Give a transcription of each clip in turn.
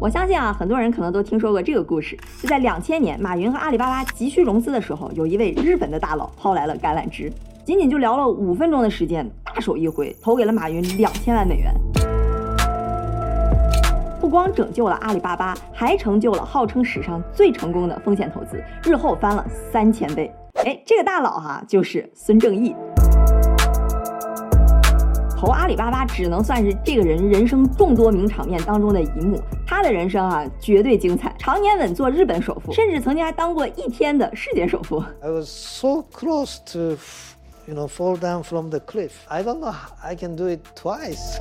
我相信啊，很多人可能都听说过这个故事。就在两千年，马云和阿里巴巴急需融资的时候，有一位日本的大佬抛来了橄榄枝，仅仅就聊了五分钟的时间，大手一挥，投给了马云两千万美元。不光拯救了阿里巴巴，还成就了号称史上最成功的风险投资，日后翻了三千倍。哎，这个大佬哈，就是孙正义。投阿里巴巴只能算是这个人人生众多名场面当中的一幕。他的人生啊，绝对精彩，常年稳坐日本首富，甚至曾经还当过一天的世界首富。I was so close to, you know, fall down from the cliff. I don't know. I can do it twice.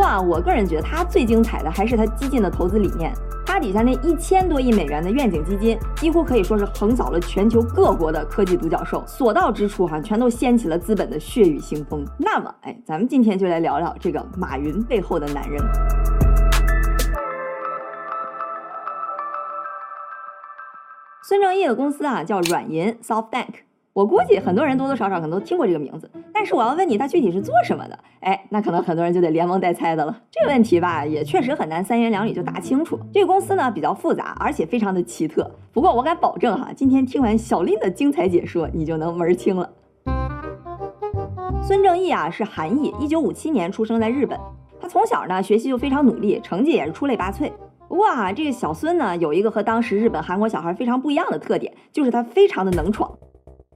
不过啊，我个人觉得他最精彩的还是他激进的投资理念。他底下那一千多亿美元的愿景基金，几乎可以说是横扫了全球各国的科技独角兽，所到之处哈，全都掀起了资本的血雨腥风。那么，哎，咱们今天就来聊聊这个马云背后的男人。孙正义的公司啊，叫软银 （SoftBank）。我估计很多人多多少少可能都听过这个名字，但是我要问你，它具体是做什么的？哎，那可能很多人就得连蒙带猜的了。这个问题吧，也确实很难三言两语就答清楚。这个公司呢比较复杂，而且非常的奇特。不过我敢保证哈，今天听完小林的精彩解说，你就能门儿清了。孙正义啊是韩裔，一九五七年出生在日本。他从小呢学习就非常努力，成绩也是出类拔萃。不过啊，这个小孙呢有一个和当时日本、韩国小孩非常不一样的特点，就是他非常的能闯。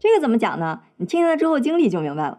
这个怎么讲呢？你听听他之后经历就明白了。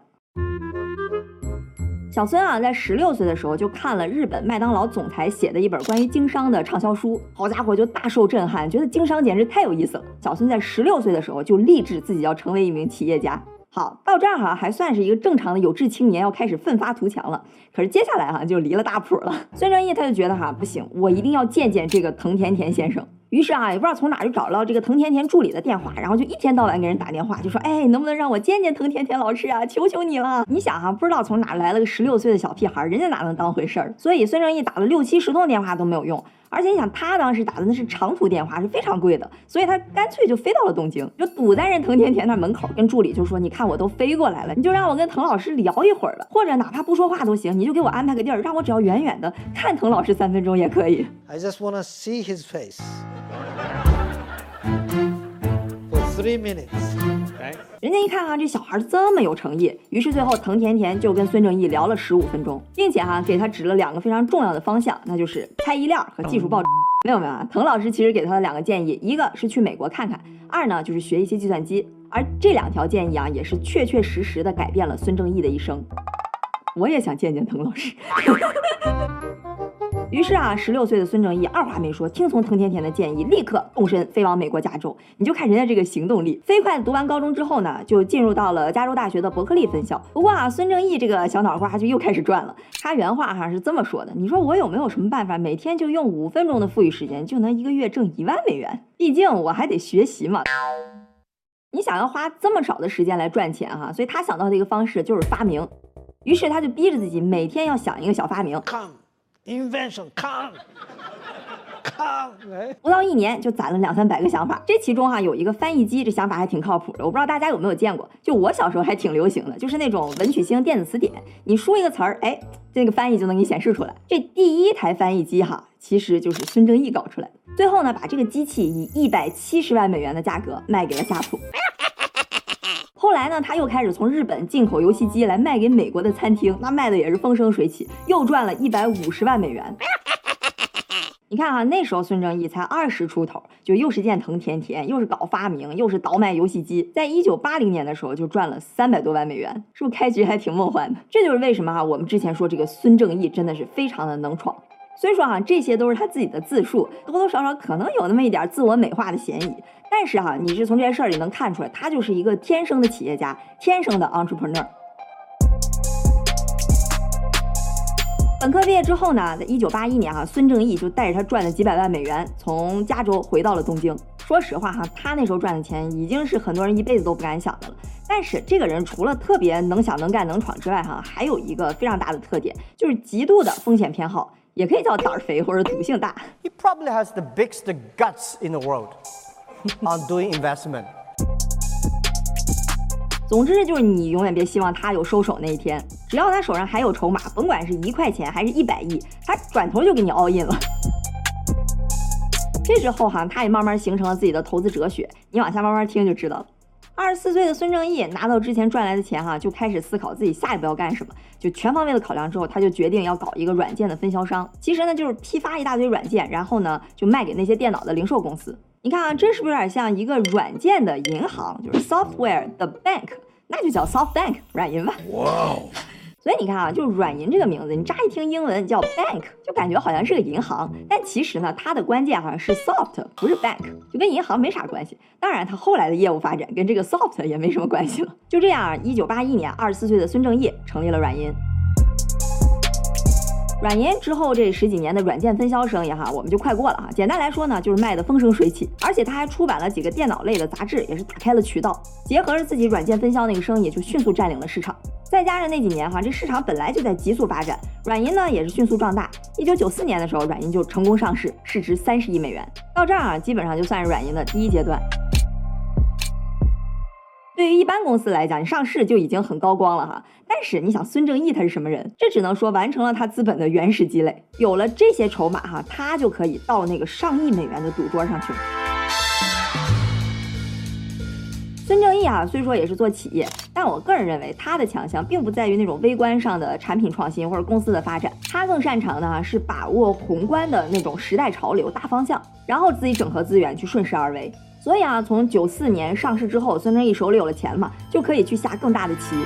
小孙啊，在十六岁的时候就看了日本麦当劳总裁写的一本关于经商的畅销书，好家伙，就大受震撼，觉得经商简直太有意思了。小孙在十六岁的时候就立志自己要成为一名企业家。好，到这儿哈，还算是一个正常的有志青年，要开始奋发图强了。可是接下来哈，就离了大谱了。孙正义他就觉得哈，不行，我一定要见见这个藤田田先生。于是啊，也不知道从哪就找到这个藤田田助理的电话，然后就一天到晚给人打电话，就说：“哎，能不能让我见见藤田田老师啊？求求你了！”你想哈，不知道从哪来了个十六岁的小屁孩，人家哪能当回事儿？所以孙正义打了六七十通电话都没有用。而且你想，他当时打的那是长途电话，是非常贵的，所以他干脆就飞到了东京，就堵在人藤田田那门口，跟助理就说：“你看我都飞过来了，你就让我跟藤老师聊一会儿吧，或者哪怕不说话都行，你就给我安排个地儿，让我只要远远的看藤老师三分钟也可以。” I just wanna see his face. Three minutes，人家一看啊，这小孩这么有诚意，于是最后藤田田就跟孙正义聊了十五分钟，并且哈给他指了两个非常重要的方向，那就是开衣链和技术报。没有没有啊，滕老师其实给他的两个建议，一个是去美国看看，二呢就是学一些计算机。而这两条建议啊，也是确确实实的改变了孙正义的一生。我也想见见滕老师。于是啊，十六岁的孙正义二话没说，听从藤田田的建议，立刻动身飞往美国加州。你就看人家这个行动力，飞快的读完高中之后呢，就进入到了加州大学的伯克利分校。不过啊，孙正义这个小脑瓜就又开始转了。他原话哈是这么说的：“你说我有没有什么办法，每天就用五分钟的富裕时间，就能一个月挣一万美元？毕竟我还得学习嘛。你想要花这么少的时间来赚钱哈，所以他想到的一个方式就是发明。于是他就逼着自己每天要想一个小发明。” Invention come come，不到一年就攒了两三百个想法。这其中哈有一个翻译机，这想法还挺靠谱的。我不知道大家有没有见过，就我小时候还挺流行的，就是那种文曲星电子词典，你输一个词儿，哎，这个翻译就能给你显示出来。这第一台翻译机哈，其实就是孙正义搞出来的。最后呢，把这个机器以一百七十万美元的价格卖给了夏普。后来呢，他又开始从日本进口游戏机来卖给美国的餐厅，那卖的也是风生水起，又赚了一百五十万美元。你看哈，那时候孙正义才二十出头，就又是见藤田田，又是搞发明，又是倒卖游戏机，在一九八零年的时候就赚了三百多万美元，是不是开局还挺梦幻的？这就是为什么哈，我们之前说这个孙正义真的是非常的能闯。虽说哈，这些都是他自己的自述，多多少少可能有那么一点自我美化的嫌疑。但是哈，你是从这些事儿里能看出来，他就是一个天生的企业家，天生的 entrepreneur。本科毕业之后呢，在一九八一年哈，孙正义就带着他赚了几百万美元，从加州回到了东京。说实话哈，他那时候赚的钱已经是很多人一辈子都不敢想的了。但是这个人除了特别能想、能干、能闯之外哈，还有一个非常大的特点，就是极度的风险偏好。也可以叫胆儿肥或者赌性大。He probably has the biggest guts in the world on doing investment. 总之就是你永远别希望他有收手那一天，只要他手上还有筹码，甭管是一块钱还是一百亿，他转头就给你 all in 了。这之后哈，他也慢慢形成了自己的投资哲学，你往下慢慢听就知道了。二十四岁的孙正义拿到之前赚来的钱哈，就开始思考自己下一步要干什么。就全方位的考量之后，他就决定要搞一个软件的分销商。其实呢，就是批发一大堆软件，然后呢就卖给那些电脑的零售公司。你看啊，这是不是有点像一个软件的银行，就是 software 的 bank，那就叫 soft bank 软银吧。哇哦。所以你看啊，就软银这个名字，你乍一听英文叫 bank，就感觉好像是个银行，但其实呢，它的关键好像是 soft，不是 bank，就跟银行没啥关系。当然，它后来的业务发展跟这个 soft 也没什么关系了。就这样，一九八一年，二十四岁的孙正义成立了软银。软银之后这十几年的软件分销生意哈，我们就快过了哈。简单来说呢，就是卖的风生水起，而且他还出版了几个电脑类的杂志，也是打开了渠道。结合着自己软件分销那个生意，就迅速占领了市场。再加上那几年哈，这市场本来就在急速发展，软银呢也是迅速壮大。一九九四年的时候，软银就成功上市，市值三十亿美元。到这儿啊，基本上就算是软银的第一阶段。对于一般公司来讲，你上市就已经很高光了哈。但是你想，孙正义他是什么人？这只能说完成了他资本的原始积累，有了这些筹码哈，他就可以到那个上亿美元的赌桌上去孙正义啊，虽说也是做企业，但我个人认为他的强项并不在于那种微观上的产品创新或者公司的发展，他更擅长的啊是把握宏观的那种时代潮流大方向，然后自己整合资源去顺势而为。所以啊，从九四年上市之后，孙正义手里有了钱嘛，就可以去下更大的棋。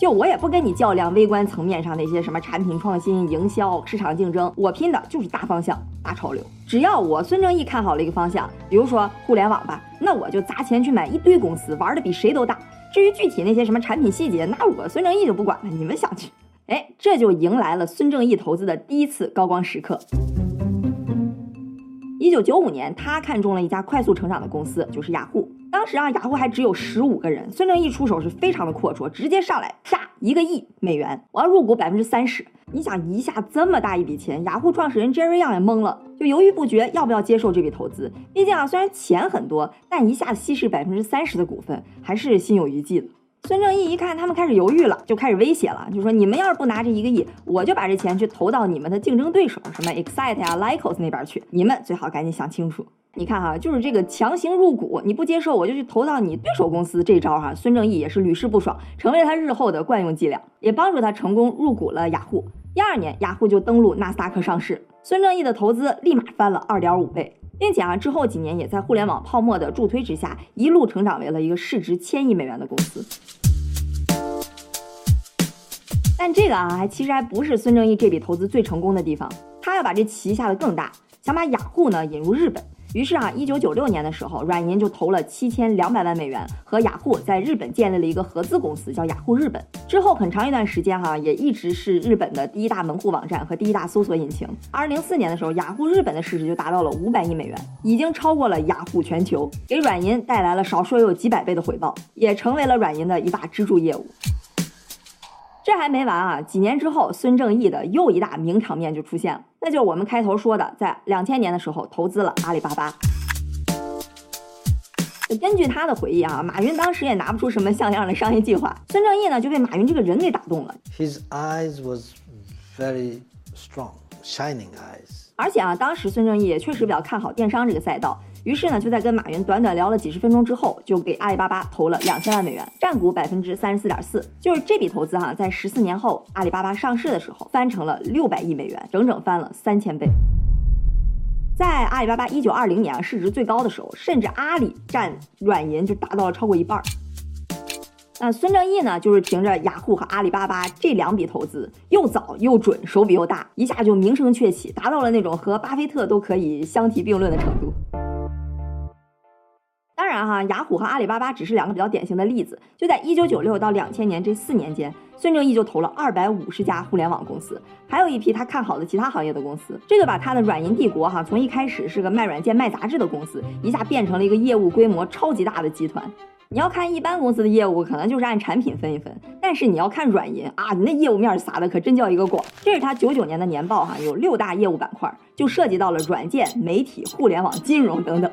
就我也不跟你较量微观层面上那些什么产品创新、营销、市场竞争，我拼的就是大方向、大潮流。只要我孙正义看好了一个方向，比如说互联网吧，那我就砸钱去买一堆公司，玩的比谁都大。至于具体那些什么产品细节，那我孙正义就不管了，你们想去。哎，这就迎来了孙正义投资的第一次高光时刻。一九九五年，他看中了一家快速成长的公司，就是雅虎。当时啊，雅虎还只有十五个人，孙正义出手是非常的阔绰，直接上来下一个亿美元，我要入股百分之三十。你想一下这么大一笔钱，雅虎创始人 Jerry Yang 也懵了，就犹豫不决要不要接受这笔投资。毕竟啊，虽然钱很多，但一下子稀释百分之三十的股份，还是心有余悸的。孙正义一看他们开始犹豫了，就开始威胁了，就说你们要是不拿这一个亿，我就把这钱去投到你们的竞争对手，什么 Excite 呀、Lycos 那边去。你们最好赶紧想清楚。你看哈，就是这个强行入股，你不接受我就去投到你对手公司这招哈，孙正义也是屡试不爽，成为了他日后的惯用伎俩，也帮助他成功入股了雅虎。第二年，雅虎就登陆纳斯达克上市，孙正义的投资立马翻了二点五倍，并且啊，之后几年也在互联网泡沫的助推之下，一路成长为了一个市值千亿美元的公司。但这个啊，还其实还不是孙正义这笔投资最成功的地方，他要把这棋下的更大，想把雅虎呢引入日本。于是啊，一九九六年的时候，软银就投了七千两百万美元，和雅虎在日本建立了一个合资公司，叫雅虎日本。之后很长一段时间哈，也一直是日本的第一大门户网站和第一大搜索引擎。二零零四年的时候，雅虎日本的市值就达到了五百亿美元，已经超过了雅虎全球，给软银带来了少说也有几百倍的回报，也成为了软银的一大支柱业务。这还没完啊！几年之后，孙正义的又一大名场面就出现了，那就是我们开头说的，在两千年的时候投资了阿里巴巴。根据他的回忆啊，马云当时也拿不出什么像样的商业计划，孙正义呢就被马云这个人给打动了。His eyes was very strong, shining eyes. 而且啊，当时孙正义也确实比较看好电商这个赛道。于是呢，就在跟马云短短聊了几十分钟之后，就给阿里巴巴投了两千万美元，占股百分之三十四点四。就是这笔投资哈，在十四年后阿里巴巴上市的时候，翻成了六百亿美元，整整翻了三千倍。在阿里巴巴一九二零年市值最高的时候，甚至阿里占软银就达到了超过一半。那孙正义呢，就是凭着雅虎和阿里巴巴这两笔投资，又早又准，手笔又大，一下就名声鹊起，达到了那种和巴菲特都可以相提并论的程度。当然哈，雅虎和阿里巴巴只是两个比较典型的例子。就在一九九六到两千年这四年间，孙正义就投了二百五十家互联网公司，还有一批他看好的其他行业的公司。这个把他的软银帝国哈，从一开始是个卖软件卖杂志的公司，一下变成了一个业务规模超级大的集团。你要看一般公司的业务，可能就是按产品分一分，但是你要看软银啊，你那业务面撒的可真叫一个广。这是他九九年的年报哈，有六大业务板块，就涉及到了软件、媒体、互联网、金融等等。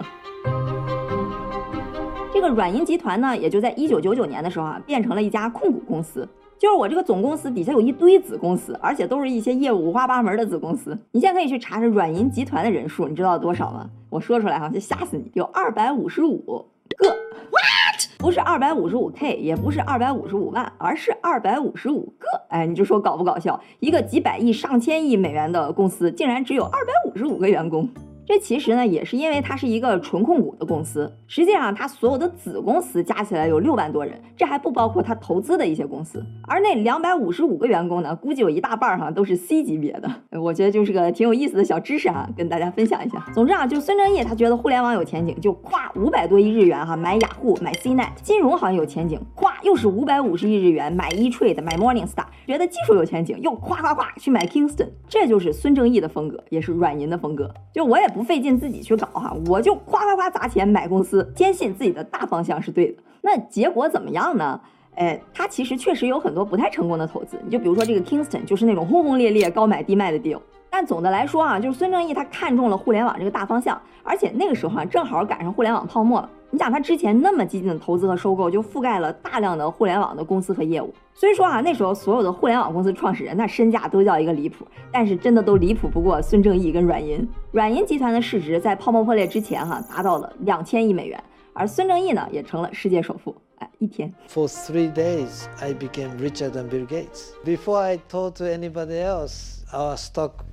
这个软银集团呢，也就在一九九九年的时候啊，变成了一家控股公司。就是我这个总公司底下有一堆子公司，而且都是一些业务五花八门的子公司。你现在可以去查查软银集团的人数，你知道多少吗？我说出来哈，就吓死你，有二百五十五个。What？不是二百五十五 K，也不是二百五十五万，而是二百五十五个。哎，你就说搞不搞笑？一个几百亿、上千亿美元的公司，竟然只有二百五十五个员工。这其实呢，也是因为它是一个纯控股的公司。实际上，它所有的子公司加起来有六万多人，这还不包括它投资的一些公司。而那两百五十五个员工呢，估计有一大半哈都是 C 级别的。我觉得就是个挺有意思的小知识哈，跟大家分享一下。总之啊，就孙正义他觉得互联网有前景，就咵五百多亿日元哈买雅虎，买 CNET。金融好像有前景，咵又是五百五十亿日元买 eTrade，买 Morningstar。觉得技术有前景，又咵咵咵去买 Kingston。这就是孙正义的风格，也是软银的风格。就我也。不费劲自己去搞哈，我就夸夸夸砸钱买公司，坚信自己的大方向是对的。那结果怎么样呢？哎，他其实确实有很多不太成功的投资。你就比如说这个 Kingston，就是那种轰轰烈烈、高买低卖的 deal。但总的来说啊，就是孙正义他看中了互联网这个大方向，而且那个时候啊，正好赶上互联网泡沫了。你想他之前那么激进的投资和收购，就覆盖了大量的互联网的公司和业务。所以说啊，那时候所有的互联网公司创始人，那身价都叫一个离谱。但是真的都离谱不过孙正义跟软银。软银集团的市值在泡沫破裂之前哈，达到了两千亿美元，而孙正义呢，也成了世界首富。哎，一天。For three days, I became richer than Bill Gates. Before I told to anybody else, our stock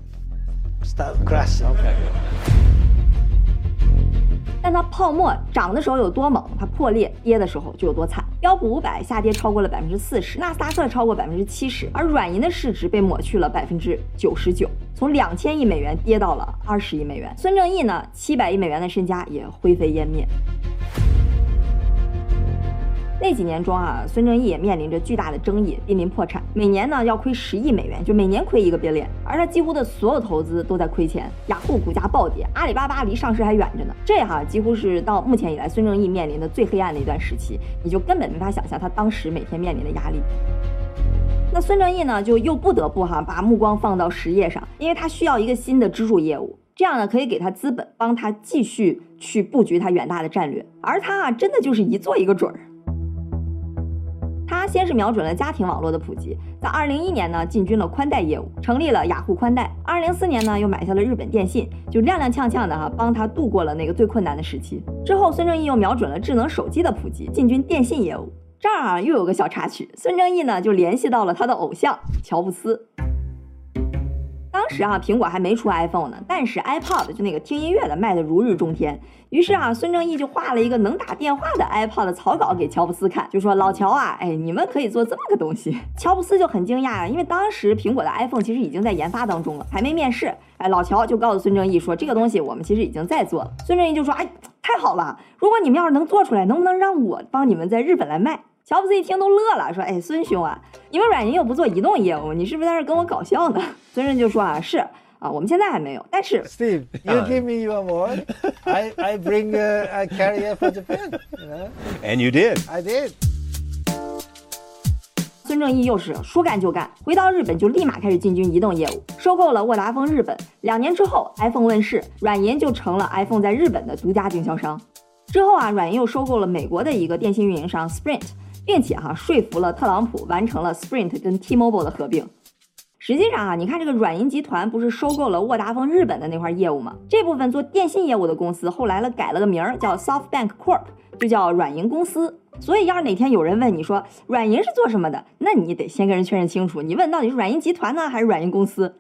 start crashing. Okay. 但它泡沫涨的时候有多猛，它破裂跌的时候就有多惨。标普五百下跌超过了百分之四十，纳斯达克超过百分之七十，而软银的市值被抹去了百分之九十九，从两千亿美元跌到了二十亿美元。孙正义呢，七百亿美元的身家也灰飞烟灭。那几年中啊，孙正义也面临着巨大的争议，濒临破产，每年呢要亏十亿美元，就每年亏一个 billion，而他几乎的所有投资都在亏钱。雅虎股价暴跌，阿里巴巴离上市还远着呢。这哈几乎是到目前以来孙正义面临的最黑暗的一段时期，你就根本没法想象他当时每天面临的压力。那孙正义呢，就又不得不哈把目光放到实业上，因为他需要一个新的支柱业务，这样呢可以给他资本，帮他继续去布局他远大的战略。而他啊，真的就是一做一个准儿。他先是瞄准了家庭网络的普及，在二零一年呢进军了宽带业务，成立了雅虎宽带。二零零四年呢又买下了日本电信，就踉踉跄跄的哈帮他度过了那个最困难的时期。之后孙正义又瞄准了智能手机的普及，进军电信业务。这儿啊又有个小插曲，孙正义呢就联系到了他的偶像乔布斯。当时啊，苹果还没出 iPhone 呢，但是 iPod 就那个听音乐的卖的如日中天。于是啊，孙正义就画了一个能打电话的 iPod 的草稿给乔布斯看，就说：“老乔啊，哎，你们可以做这么个东西。”乔布斯就很惊讶啊，因为当时苹果的 iPhone 其实已经在研发当中了，还没面世。哎，老乔就告诉孙正义说：“这个东西我们其实已经在做了。”孙正义就说：“哎，太好了！如果你们要是能做出来，能不能让我帮你们在日本来卖？”乔布斯一听都乐了，说：“哎，孙兄啊，你们软银又不做移动业务，你是不是在这跟我搞笑呢？”孙正就说：“啊，是啊，我们现在还没有，但是 Steve, you give me your word, I I bring a carrier for Japan, you know? And you did. I did.” 孙正义又是说干就干，回到日本就立马开始进军移动业务，收购了沃达丰日本。两年之后，iPhone 问世，软银就成了 iPhone 在日本的独家经销商。之后啊，软银又收购了美国的一个电信运营商 Sprint。并且哈说服了特朗普完成了 Sprint 跟 T-Mobile 的合并。实际上啊，你看这个软银集团不是收购了沃达丰日本的那块业务吗？这部分做电信业务的公司后来了改了个名儿叫 SoftBank Corp，就叫软银公司。所以要是哪天有人问你说软银是做什么的，那你得先跟人确认清楚，你问到底是软银集团呢还是软银公司？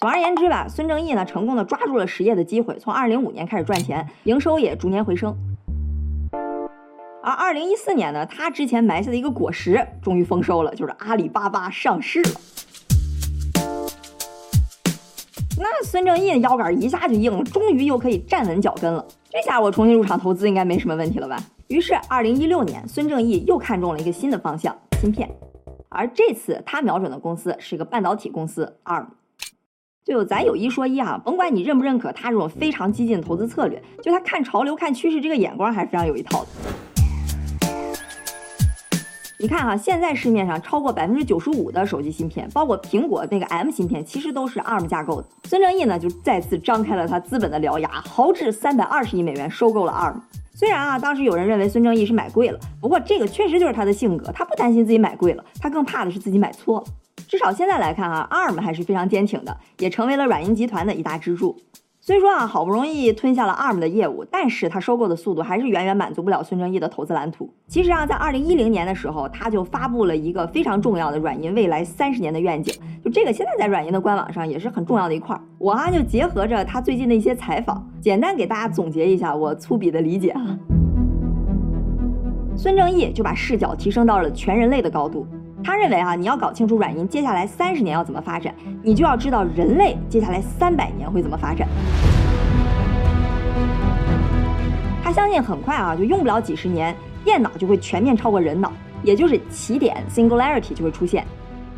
总而言之吧，孙正义呢成功的抓住了实业的机会，从2005年开始赚钱，营收也逐年回升。而二零一四年呢，他之前埋下的一个果实终于丰收了，就是阿里巴巴上市了。那孙正义的腰杆一下就硬了，终于又可以站稳脚跟了。这下我重新入场投资应该没什么问题了吧？于是二零一六年，孙正义又看中了一个新的方向——芯片。而这次他瞄准的公司是一个半导体公司 ARM。就咱有一说一啊，甭管你认不认可他这种非常激进的投资策略，就他看潮流、看趋势这个眼光还是非常有一套的。你看哈，现在市面上超过百分之九十五的手机芯片，包括苹果那个 M 芯片，其实都是 ARM 架构的。孙正义呢，就再次张开了他资本的獠牙，豪掷三百二十亿美元收购了 ARM。虽然啊，当时有人认为孙正义是买贵了，不过这个确实就是他的性格，他不担心自己买贵了，他更怕的是自己买错了。至少现在来看啊，ARM 还是非常坚挺的，也成为了软银集团的一大支柱。虽说啊，好不容易吞下了 ARM 的业务，但是他收购的速度还是远远满足不了孙正义的投资蓝图。其实啊，在二零一零年的时候，他就发布了一个非常重要的软银未来三十年的愿景，就这个现在在软银的官网上也是很重要的一块儿。我啊就结合着他最近的一些采访，简单给大家总结一下我粗鄙的理解啊。孙正义就把视角提升到了全人类的高度。他认为啊，你要搞清楚软银接下来三十年要怎么发展，你就要知道人类接下来三百年会怎么发展。他相信很快啊，就用不了几十年，电脑就会全面超过人脑，也就是起点 （singularity） 就会出现。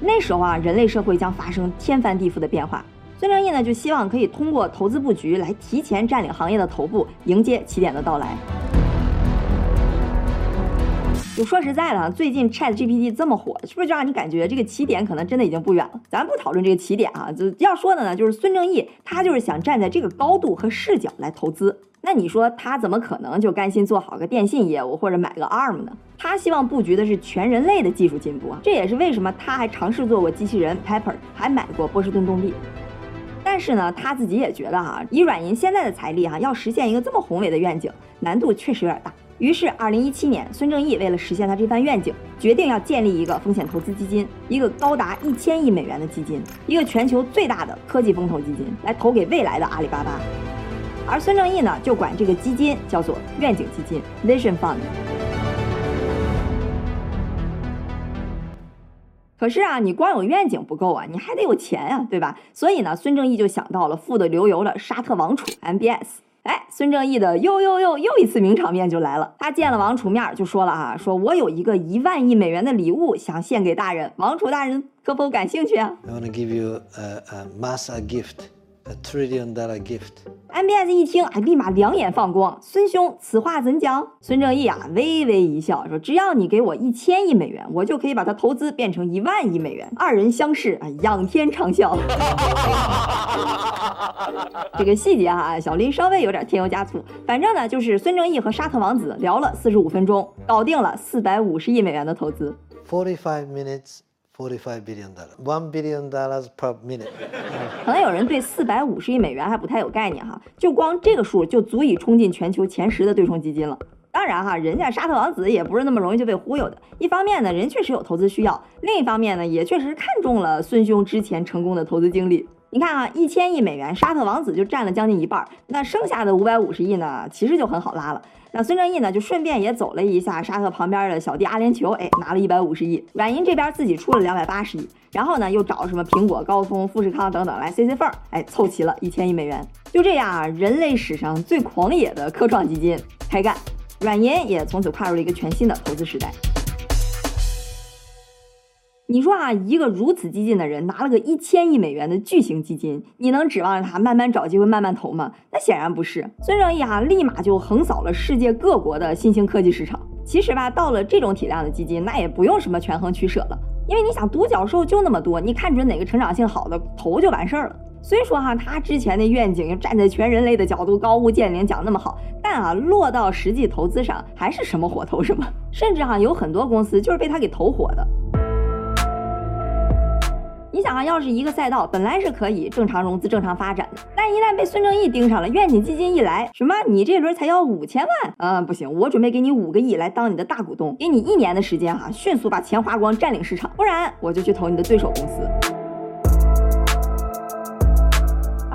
那时候啊，人类社会将发生天翻地覆的变化。孙正义呢，就希望可以通过投资布局来提前占领行业的头部，迎接起点的到来。就说实在的，最近 Chat GPT 这么火，是不是就让你感觉这个起点可能真的已经不远了？咱不讨论这个起点啊，就要说的呢，就是孙正义他就是想站在这个高度和视角来投资。那你说他怎么可能就甘心做好个电信业务或者买个 ARM 呢？他希望布局的是全人类的技术进步啊！这也是为什么他还尝试做过机器人 Pepper，还买过波士顿动力。但是呢，他自己也觉得哈，以软银现在的财力哈，要实现一个这么宏伟的愿景，难度确实有点大。于是，二零一七年，孙正义为了实现他这番愿景，决定要建立一个风险投资基金，一个高达一千亿美元的基金，一个全球最大的科技风投基金，来投给未来的阿里巴巴。而孙正义呢，就管这个基金叫做愿景基金 （Vision Fund）。可是啊，你光有愿景不够啊，你还得有钱啊，对吧？所以呢，孙正义就想到了富得流油的沙特王储 MBS。哎，孙正义的又又又又一次名场面就来了。他见了王储面就说了啊，说我有一个一万亿美元的礼物想献给大人，王储大人可否感兴趣啊？I want to give you a, a massive gift. A trillion dollar gift. MBS 一听啊，立马两眼放光。孙兄，此话怎讲？孙正义啊，微微一笑说：“只要你给我一千亿美元，我就可以把它投资变成一万亿美元。”二人相视啊，仰天长啸。这个细节哈，小林稍微有点添油加醋。反正呢，就是孙正义和沙特王子聊了四十五分钟，搞定了四百五十亿美元的投资。Forty five minutes. Forty-five billion dollars, one billion dollars per minute. 可能有人对四百五十亿美元还不太有概念哈，就光这个数就足以冲进全球前十的对冲基金了。当然哈，人家沙特王子也不是那么容易就被忽悠的。一方面呢，人确实有投资需要；另一方面呢，也确实看中了孙兄之前成功的投资经历。你看啊，一千亿美元，沙特王子就占了将近一半，那剩下的五百五十亿呢，其实就很好拉了。那孙正义呢，就顺便也走了一下沙特旁边的小弟阿联酋，哎，拿了一百五十亿。软银这边自己出了两百八十亿，然后呢，又找什么苹果、高通、富士康等等来塞塞缝儿，哎，凑齐了一千亿美元。就这样啊，人类史上最狂野的科创基金开干，软银也从此跨入了一个全新的投资时代。你说啊，一个如此激进的人拿了个一千亿美元的巨型基金，你能指望着他慢慢找机会慢慢投吗？那显然不是。孙正义哈立马就横扫了世界各国的新兴科技市场。其实吧，到了这种体量的基金，那也不用什么权衡取舍了，因为你想独角兽就那么多，你看准哪个成长性好的投就完事儿了。虽说哈他之前的愿景站在全人类的角度高屋建瓴讲那么好，但啊落到实际投资上还是什么火投什么，甚至哈有很多公司就是被他给投火的。你想啊，要是一个赛道本来是可以正常融资、正常发展的，但一旦被孙正义盯上了，愿景基金一来，什么你这轮才要五千万？嗯，不行，我准备给你五个亿来当你的大股东，给你一年的时间哈，迅速把钱花光，占领市场，不然我就去投你的对手公司。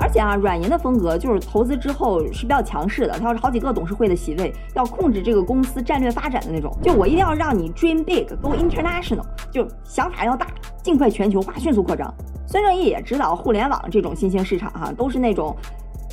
而且啊，软银的风格就是投资之后是比较强势的，他要好几个董事会的席位，要控制这个公司战略发展的那种。就我一定要让你 dream big，go international，就想法要大，尽快全球化，迅速扩张。孙正义也知道互联网这种新兴市场哈，都是那种。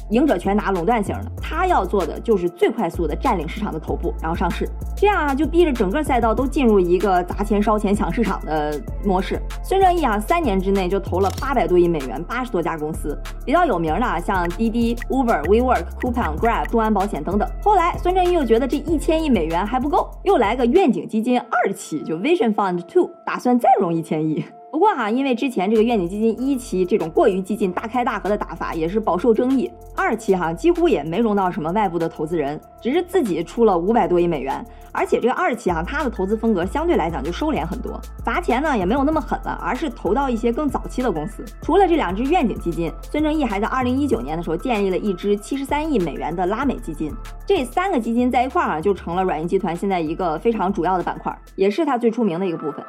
赢者全拿垄断型的，他要做的就是最快速的占领市场的头部，然后上市，这样啊就逼着整个赛道都进入一个砸钱烧钱抢市场的模式。孙正义啊，三年之内就投了八百多亿美元，八十多家公司，比较有名的啊像滴滴、Uber、WeWork、Coupang、Grab、众安保险等等。后来孙正义又觉得这一千亿美元还不够，又来个愿景基金二期，就 Vision Fund Two，打算再融一千亿。不过哈，因为之前这个愿景基金一期这种过于激进、大开大合的打法也是饱受争议，二期哈几乎也没融到什么外部的投资人，只是自己出了五百多亿美元。而且这个二期啊，它的投资风格相对来讲就收敛很多，砸钱呢也没有那么狠了，而是投到一些更早期的公司。除了这两支愿景基金，孙正义还在二零一九年的时候建立了一支七十三亿美元的拉美基金。这三个基金在一块儿啊，就成了软银集团现在一个非常主要的板块，也是它最出名的一个部分。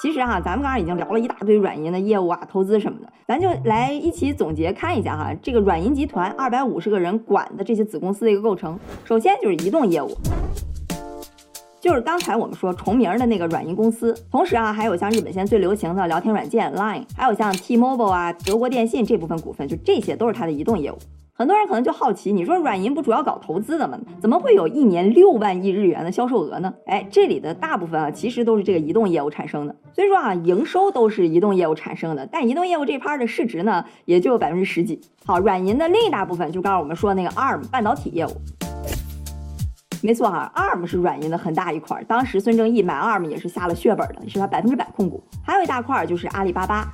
其实哈，咱们刚刚已经聊了一大堆软银的业务啊、投资什么的，咱就来一起总结看一下哈，这个软银集团二百五十个人管的这些子公司的一个构成。首先就是移动业务，就是刚才我们说重名的那个软银公司，同时啊，还有像日本现在最流行的聊天软件 Line，还有像 T-Mobile 啊、德国电信这部分股份，就这些都是它的移动业务。很多人可能就好奇，你说软银不主要搞投资的吗？怎么会有一年六万亿日元的销售额呢？哎，这里的大部分啊，其实都是这个移动业务产生的。所以说啊，营收都是移动业务产生的，但移动业务这块的市值呢，也就百分之十几。好，软银的另一大部分就刚刚我们说的那个 ARM 半导体业务。没错哈，ARM 是软银的很大一块，当时孙正义买 ARM 也是下了血本的，是他百分之百控股。还有一大块就是阿里巴巴。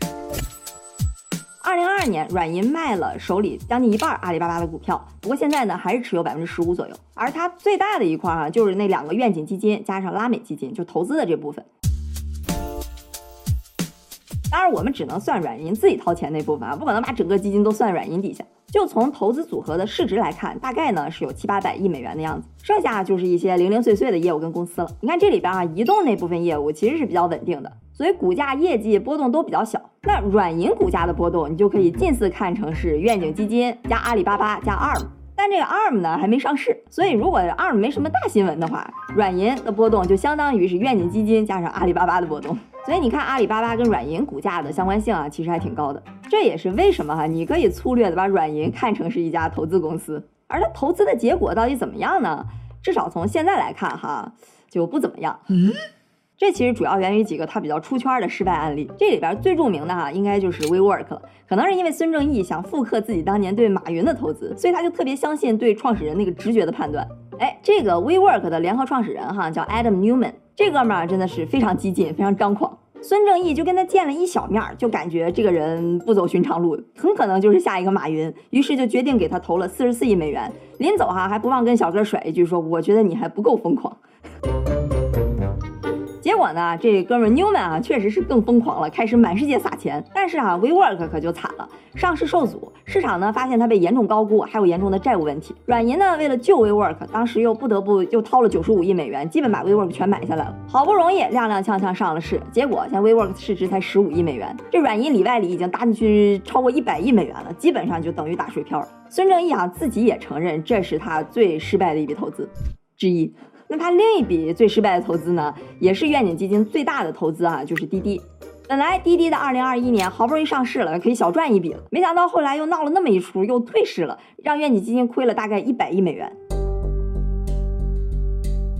二零二二年，软银卖了手里将近一半阿里巴巴的股票，不过现在呢还是持有百分之十五左右。而它最大的一块啊，就是那两个愿景基金加上拉美基金，就投资的这部分。当然，我们只能算软银自己掏钱那部分啊，不可能把整个基金都算软银底下。就从投资组合的市值来看，大概呢是有七八百亿美元的样子，剩下就是一些零零碎碎的业务跟公司了。你看这里边啊，移动那部分业务其实是比较稳定的。所以股价业绩波动都比较小。那软银股价的波动，你就可以近似看成是愿景基金加阿里巴巴加 ARM。但这个 ARM 呢还没上市，所以如果 ARM 没什么大新闻的话，软银的波动就相当于是愿景基金加上阿里巴巴的波动。所以你看阿里巴巴跟软银股价的相关性啊，其实还挺高的。这也是为什么哈，你可以粗略的把软银看成是一家投资公司，而它投资的结果到底怎么样呢？至少从现在来看哈，就不怎么样。嗯。这其实主要源于几个他比较出圈的失败案例，这里边最著名的哈，应该就是 WeWork 了。可能是因为孙正义想复刻自己当年对马云的投资，所以他就特别相信对创始人那个直觉的判断。哎，这个 WeWork 的联合创始人哈叫 Adam Newman，这哥们儿真的是非常激进，非常张狂。孙正义就跟他见了一小面，就感觉这个人不走寻常路，很可能就是下一个马云，于是就决定给他投了四十四亿美元。临走哈还不忘跟小哥甩一句说：“我觉得你还不够疯狂。”结果呢，这哥们 Newman 啊，确实是更疯狂了，开始满世界撒钱。但是啊，WeWork 可就惨了，上市受阻，市场呢发现它被严重高估，还有严重的债务问题。软银呢为了救 WeWork，当时又不得不又掏了九十五亿美元，基本把 WeWork 全买下来了。好不容易踉踉跄跄上了市，结果现在 WeWork 市值才十五亿美元，这软银里外里已经搭进去超过一百亿美元了，基本上就等于打水漂了。孙正义啊自己也承认，这是他最失败的一笔投资之一。那他另一笔最失败的投资呢，也是愿景基金最大的投资啊，就是滴滴。本来滴滴的二零二一年好不容易上市了，可以小赚一笔了，没想到后来又闹了那么一出，又退市了，让愿景基金亏了大概一百亿美元。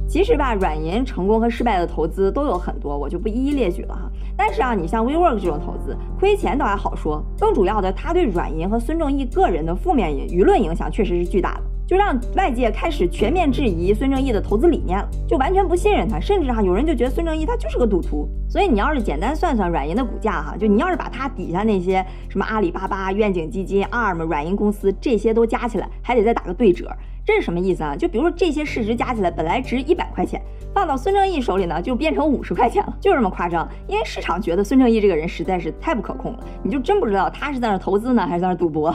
其实吧，软银成功和失败的投资都有很多，我就不一一列举了哈。但是啊，你像 WeWork 这种投资，亏钱倒还好说，更主要的，它对软银和孙正义个人的负面舆论影响确实是巨大的。就让外界开始全面质疑孙正义的投资理念了，就完全不信任他，甚至哈有人就觉得孙正义他就是个赌徒。所以你要是简单算算软银的股价哈，就你要是把它底下那些什么阿里巴巴、愿景基金、ARM、软银公司这些都加起来，还得再打个对折。这是什么意思啊？就比如说这些市值加起来本来值一百块钱，放到孙正义手里呢就变成五十块钱了，就这么夸张。因为市场觉得孙正义这个人实在是太不可控了，你就真不知道他是在那投资呢还是在那赌博。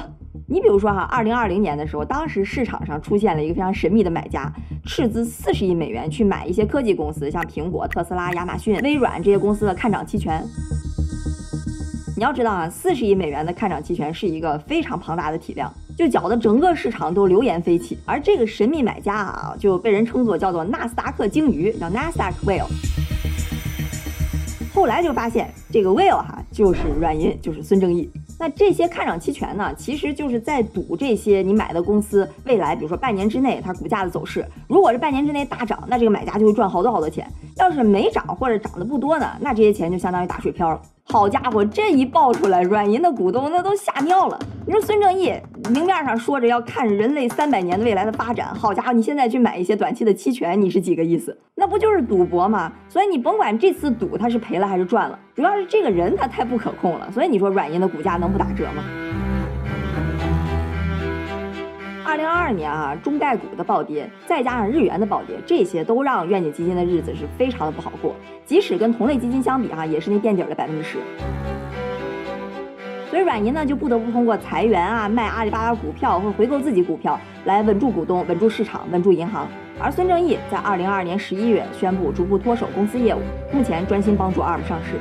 你比如说哈，二零二零年的时候，当时市场上出现了一个非常神秘的买家，斥资四十亿美元去买一些科技公司，像苹果、特斯拉、亚马逊、微软这些公司的看涨期权。你要知道啊，四十亿美元的看涨期权是一个非常庞大的体量，就搅得整个市场都流言飞起。而这个神秘买家啊，就被人称作叫做纳斯达克鲸鱼，叫 Nasdaq Whale。后来就发现这个 Whale 哈，就是软银，就是孙正义。那这些看涨期权呢，其实就是在赌这些你买的公司未来，比如说半年之内它股价的走势。如果是半年之内大涨，那这个买家就会赚好多好多钱。要是没涨或者涨得不多呢，那这些钱就相当于打水漂了。好家伙，这一爆出来，软银的股东那都吓尿了。你说孙正义明面上说着要看人类三百年的未来的发展，好家伙，你现在去买一些短期的期权，你是几个意思？那不就是赌博吗？所以你甭管这次赌他是赔了还是赚了，主要是这个人他太不可控了。所以你说软银的股价能不打折吗？二零二二年啊，中概股的暴跌，再加上日元的暴跌，这些都让愿景基金的日子是非常的不好过。即使跟同类基金相比啊，也是那垫底的百分之十。所以软银呢就不得不通过裁员啊、卖阿里巴巴股票或回购自己股票来稳住股东、稳住市场、稳住银行。而孙正义在二零二二年十一月宣布逐步脱手公司业务，目前专心帮助 ARM 上市。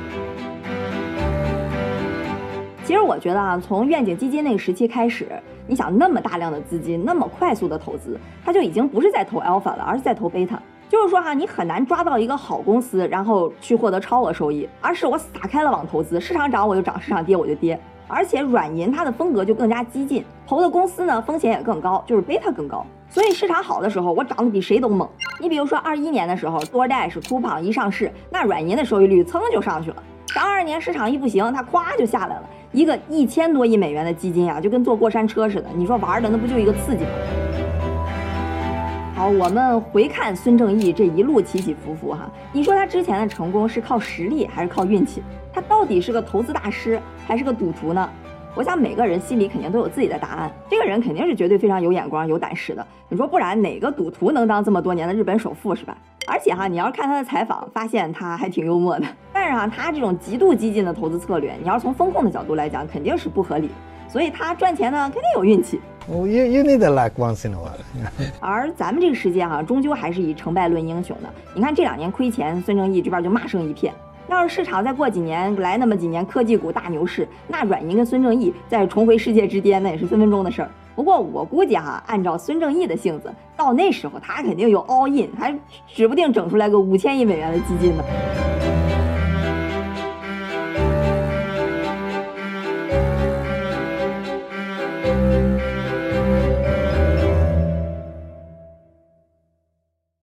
其实我觉得啊，从愿景基金那个时期开始。你想那么大量的资金，那么快速的投资，它就已经不是在投 alpha 了，而是在投 beta。就是说哈，你很难抓到一个好公司，然后去获得超额收益，而是我撒开了网投资，市场涨我就涨，市场跌我就跌。而且软银它的风格就更加激进，投的公司呢风险也更高，就是 beta 更高。所以市场好的时候，我涨得比谁都猛。你比如说二一年的时候，DoorDash、Coupang 一上市，那软银的收益率噌就上去了。到二二年市场一不行，它咵就下来了。一个一千多亿美元的基金啊，就跟坐过山车似的。你说玩的那不就一个刺激吗？好，我们回看孙正义这一路起起伏伏哈，你说他之前的成功是靠实力还是靠运气？他到底是个投资大师还是个赌徒呢？我想每个人心里肯定都有自己的答案。这个人肯定是绝对非常有眼光、有胆识的。你说不然哪个赌徒能当这么多年的日本首富是吧？而且哈，你要是看他的采访，发现他还挺幽默的。但是哈，他这种极度激进的投资策略，你要是从风控的角度来讲，肯定是不合理。所以他赚钱呢，肯定有运气。Oh, you you need a luck once in a while. 而咱们这个世界哈，终究还是以成败论英雄的。你看这两年亏钱，孙正义这边就骂声一片。要是市场再过几年来那么几年科技股大牛市，那软银跟孙正义再重回世界之巅，那也是分分钟的事儿。不过我估计哈，按照孙正义的性子，到那时候他肯定有 all in，还指不定整出来个五千亿美元的基金呢。